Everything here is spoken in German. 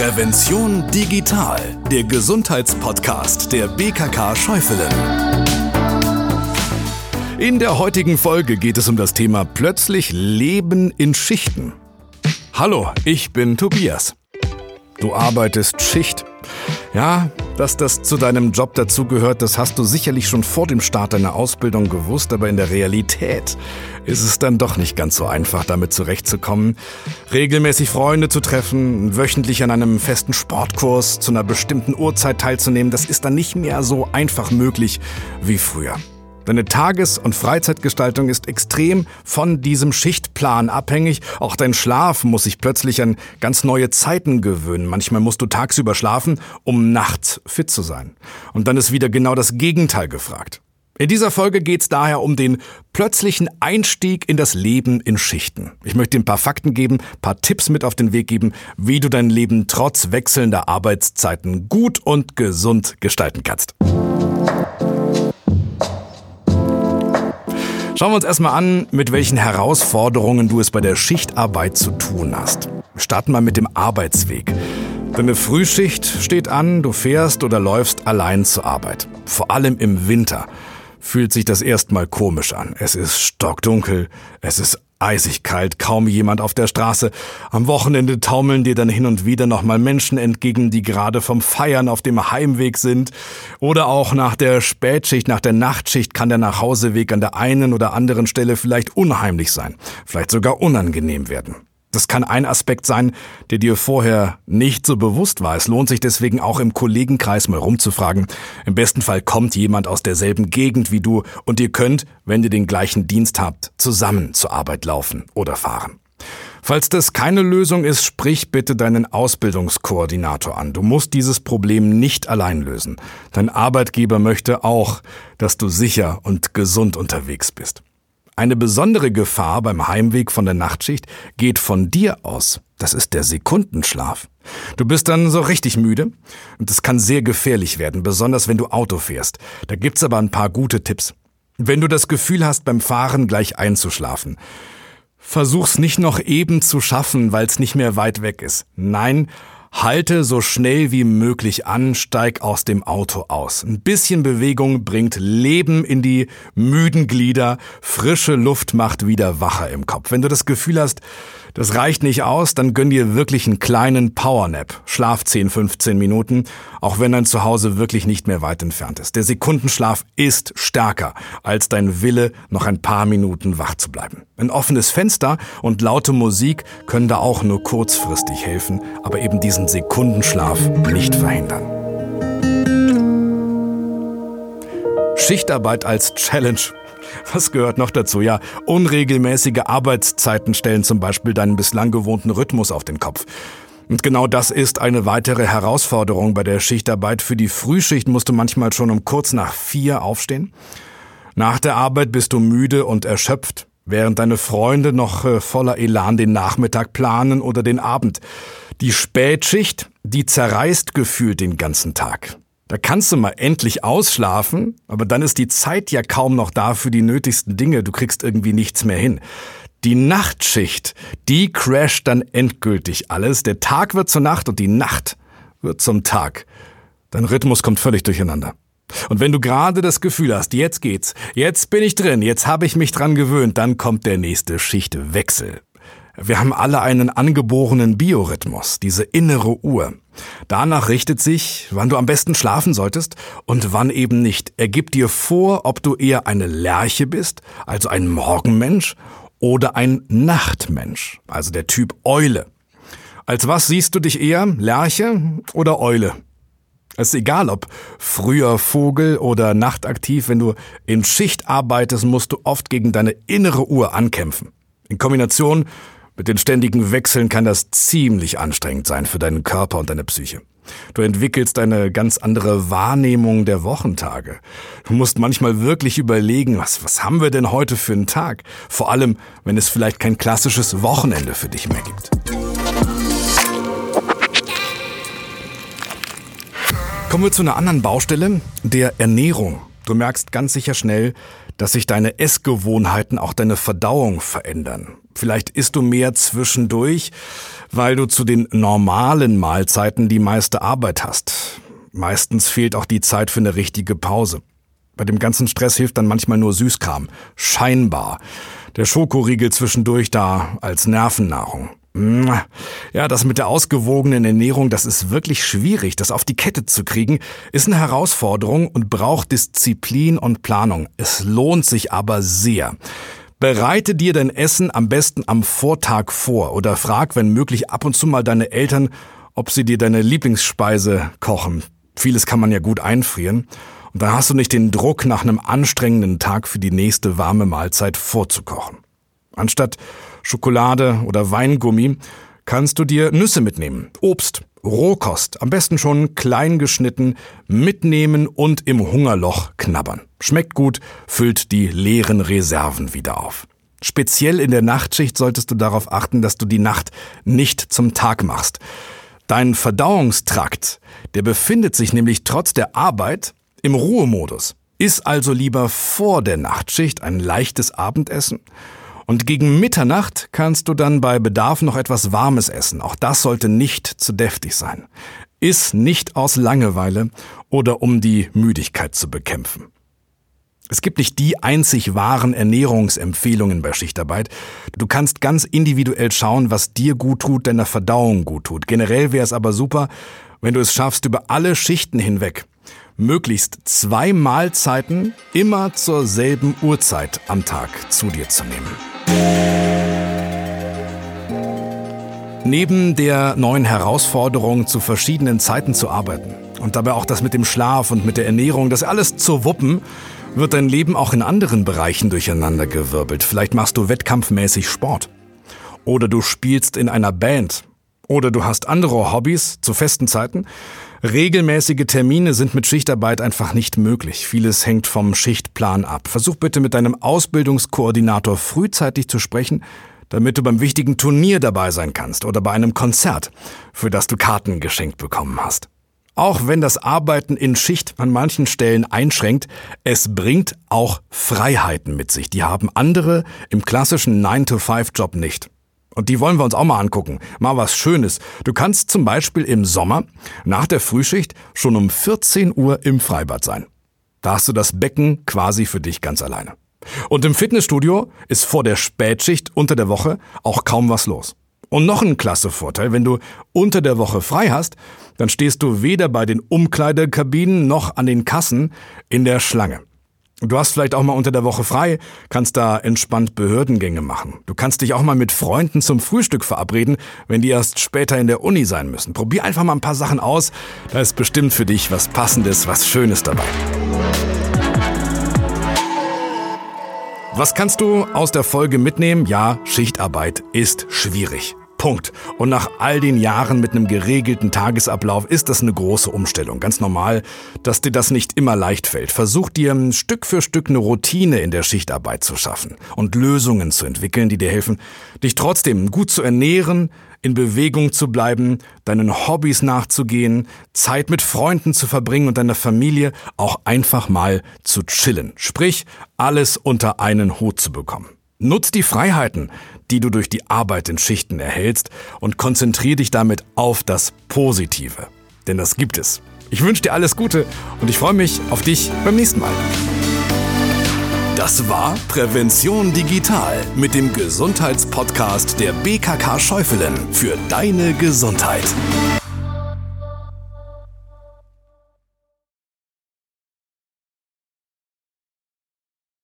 Prävention digital, der Gesundheitspodcast der BKK Schäufelen. In der heutigen Folge geht es um das Thema plötzlich Leben in Schichten. Hallo, ich bin Tobias. Du arbeitest Schicht. Ja, dass das zu deinem Job dazugehört, das hast du sicherlich schon vor dem Start deiner Ausbildung gewusst, aber in der Realität ist es dann doch nicht ganz so einfach, damit zurechtzukommen. Regelmäßig Freunde zu treffen, wöchentlich an einem festen Sportkurs zu einer bestimmten Uhrzeit teilzunehmen, das ist dann nicht mehr so einfach möglich wie früher. Deine Tages- und Freizeitgestaltung ist extrem von diesem Schichtplan abhängig. Auch dein Schlaf muss sich plötzlich an ganz neue Zeiten gewöhnen. Manchmal musst du tagsüber schlafen, um nachts fit zu sein. Und dann ist wieder genau das Gegenteil gefragt. In dieser Folge geht es daher um den plötzlichen Einstieg in das Leben in Schichten. Ich möchte dir ein paar Fakten geben, paar Tipps mit auf den Weg geben, wie du dein Leben trotz wechselnder Arbeitszeiten gut und gesund gestalten kannst. Schauen wir uns erstmal an, mit welchen Herausforderungen du es bei der Schichtarbeit zu tun hast. Starten wir mit dem Arbeitsweg. Deine Frühschicht steht an, du fährst oder läufst allein zur Arbeit. Vor allem im Winter fühlt sich das erstmal komisch an. Es ist stockdunkel, es ist Eisig kalt, kaum jemand auf der Straße. Am Wochenende taumeln dir dann hin und wieder nochmal Menschen entgegen, die gerade vom Feiern auf dem Heimweg sind. Oder auch nach der Spätschicht, nach der Nachtschicht kann der Nachhauseweg an der einen oder anderen Stelle vielleicht unheimlich sein, vielleicht sogar unangenehm werden. Das kann ein Aspekt sein, der dir vorher nicht so bewusst war. Es lohnt sich deswegen auch im Kollegenkreis mal rumzufragen. Im besten Fall kommt jemand aus derselben Gegend wie du und ihr könnt, wenn ihr den gleichen Dienst habt, zusammen zur Arbeit laufen oder fahren. Falls das keine Lösung ist, sprich bitte deinen Ausbildungskoordinator an. Du musst dieses Problem nicht allein lösen. Dein Arbeitgeber möchte auch, dass du sicher und gesund unterwegs bist. Eine besondere Gefahr beim Heimweg von der Nachtschicht geht von dir aus. Das ist der Sekundenschlaf. Du bist dann so richtig müde und das kann sehr gefährlich werden, besonders wenn du Auto fährst. Da gibt's aber ein paar gute Tipps. Wenn du das Gefühl hast, beim Fahren gleich einzuschlafen, versuch's nicht noch eben zu schaffen, weil's nicht mehr weit weg ist. Nein, Halte so schnell wie möglich an, steig aus dem Auto aus. Ein bisschen Bewegung bringt Leben in die müden Glieder, frische Luft macht wieder wacher im Kopf. Wenn du das Gefühl hast, das reicht nicht aus, dann gönn dir wirklich einen kleinen Powernap. Schlaf 10, 15 Minuten, auch wenn dein Zuhause wirklich nicht mehr weit entfernt ist. Der Sekundenschlaf ist stärker als dein Wille, noch ein paar Minuten wach zu bleiben. Ein offenes Fenster und laute Musik können da auch nur kurzfristig helfen, aber eben diesen Sekundenschlaf nicht verhindern. Schichtarbeit als Challenge was gehört noch dazu? Ja, unregelmäßige Arbeitszeiten stellen zum Beispiel deinen bislang gewohnten Rhythmus auf den Kopf. Und genau das ist eine weitere Herausforderung bei der Schichtarbeit. Für die Frühschicht musst du manchmal schon um kurz nach vier aufstehen. Nach der Arbeit bist du müde und erschöpft, während deine Freunde noch äh, voller Elan den Nachmittag planen oder den Abend. Die Spätschicht, die zerreißt gefühlt den ganzen Tag. Da kannst du mal endlich ausschlafen, aber dann ist die Zeit ja kaum noch da für die nötigsten Dinge. Du kriegst irgendwie nichts mehr hin. Die Nachtschicht, die crasht dann endgültig alles. Der Tag wird zur Nacht und die Nacht wird zum Tag. Dein Rhythmus kommt völlig durcheinander. Und wenn du gerade das Gefühl hast, jetzt geht's, jetzt bin ich drin, jetzt habe ich mich dran gewöhnt, dann kommt der nächste Schichtwechsel. Wir haben alle einen angeborenen Biorhythmus, diese innere Uhr. Danach richtet sich, wann du am besten schlafen solltest und wann eben nicht. Er gibt dir vor, ob du eher eine Lerche bist, also ein Morgenmensch, oder ein Nachtmensch, also der Typ Eule. Als was siehst du dich eher, Lerche oder Eule? Es ist egal, ob früher Vogel oder nachtaktiv, wenn du in Schicht arbeitest, musst du oft gegen deine innere Uhr ankämpfen. In Kombination mit den ständigen Wechseln kann das ziemlich anstrengend sein für deinen Körper und deine Psyche. Du entwickelst eine ganz andere Wahrnehmung der Wochentage. Du musst manchmal wirklich überlegen, was, was haben wir denn heute für einen Tag? Vor allem, wenn es vielleicht kein klassisches Wochenende für dich mehr gibt. Kommen wir zu einer anderen Baustelle, der Ernährung. Du merkst ganz sicher schnell, dass sich deine Essgewohnheiten, auch deine Verdauung verändern. Vielleicht isst du mehr zwischendurch, weil du zu den normalen Mahlzeiten die meiste Arbeit hast. Meistens fehlt auch die Zeit für eine richtige Pause. Bei dem ganzen Stress hilft dann manchmal nur Süßkram. Scheinbar. Der Schokoriegel zwischendurch da als Nervennahrung. Ja, das mit der ausgewogenen Ernährung, das ist wirklich schwierig. Das auf die Kette zu kriegen, ist eine Herausforderung und braucht Disziplin und Planung. Es lohnt sich aber sehr. Bereite dir dein Essen am besten am Vortag vor oder frag, wenn möglich, ab und zu mal deine Eltern, ob sie dir deine Lieblingsspeise kochen. Vieles kann man ja gut einfrieren. Und dann hast du nicht den Druck, nach einem anstrengenden Tag für die nächste warme Mahlzeit vorzukochen. Anstatt Schokolade oder Weingummi kannst du dir Nüsse mitnehmen, Obst, Rohkost, am besten schon klein geschnitten, mitnehmen und im Hungerloch knabbern. Schmeckt gut, füllt die leeren Reserven wieder auf. Speziell in der Nachtschicht solltest du darauf achten, dass du die Nacht nicht zum Tag machst. Dein Verdauungstrakt, der befindet sich nämlich trotz der Arbeit im Ruhemodus. Iss also lieber vor der Nachtschicht ein leichtes Abendessen und gegen Mitternacht kannst du dann bei Bedarf noch etwas Warmes essen. Auch das sollte nicht zu deftig sein. Iss nicht aus Langeweile oder um die Müdigkeit zu bekämpfen. Es gibt nicht die einzig wahren Ernährungsempfehlungen bei Schichtarbeit. Du kannst ganz individuell schauen, was dir gut tut, deiner Verdauung gut tut. Generell wäre es aber super, wenn du es schaffst, über alle Schichten hinweg möglichst zwei Mahlzeiten immer zur selben Uhrzeit am Tag zu dir zu nehmen. Neben der neuen Herausforderung, zu verschiedenen Zeiten zu arbeiten und dabei auch das mit dem Schlaf und mit der Ernährung, das alles zu wuppen, wird dein Leben auch in anderen Bereichen durcheinandergewirbelt. Vielleicht machst du wettkampfmäßig Sport. Oder du spielst in einer Band. Oder du hast andere Hobbys zu festen Zeiten. Regelmäßige Termine sind mit Schichtarbeit einfach nicht möglich. Vieles hängt vom Schichtplan ab. Versuch bitte mit deinem Ausbildungskoordinator frühzeitig zu sprechen, damit du beim wichtigen Turnier dabei sein kannst oder bei einem Konzert, für das du Karten geschenkt bekommen hast. Auch wenn das Arbeiten in Schicht an manchen Stellen einschränkt, es bringt auch Freiheiten mit sich. Die haben andere im klassischen 9-to-5-Job nicht. Und die wollen wir uns auch mal angucken. Mal was Schönes. Du kannst zum Beispiel im Sommer nach der Frühschicht schon um 14 Uhr im Freibad sein. Da hast du das Becken quasi für dich ganz alleine. Und im Fitnessstudio ist vor der Spätschicht unter der Woche auch kaum was los. Und noch ein klasse Vorteil, wenn du unter der Woche frei hast, dann stehst du weder bei den Umkleidekabinen noch an den Kassen in der Schlange. Du hast vielleicht auch mal unter der Woche frei, kannst da entspannt Behördengänge machen. Du kannst dich auch mal mit Freunden zum Frühstück verabreden, wenn die erst später in der Uni sein müssen. Probier einfach mal ein paar Sachen aus. Da ist bestimmt für dich was Passendes, was Schönes dabei. Was kannst du aus der Folge mitnehmen? Ja, Schichtarbeit ist schwierig. Punkt. Und nach all den Jahren mit einem geregelten Tagesablauf ist das eine große Umstellung. Ganz normal, dass dir das nicht immer leicht fällt. Versuch dir Stück für Stück eine Routine in der Schichtarbeit zu schaffen und Lösungen zu entwickeln, die dir helfen, dich trotzdem gut zu ernähren, in Bewegung zu bleiben, deinen Hobbys nachzugehen, Zeit mit Freunden zu verbringen und deiner Familie auch einfach mal zu chillen. Sprich, alles unter einen Hut zu bekommen. Nutz die Freiheiten, die du durch die Arbeit in Schichten erhältst und konzentriere dich damit auf das Positive. Denn das gibt es. Ich wünsche dir alles Gute und ich freue mich auf dich beim nächsten Mal. Das war Prävention Digital mit dem Gesundheitspodcast der BKK Schäufelen für deine Gesundheit.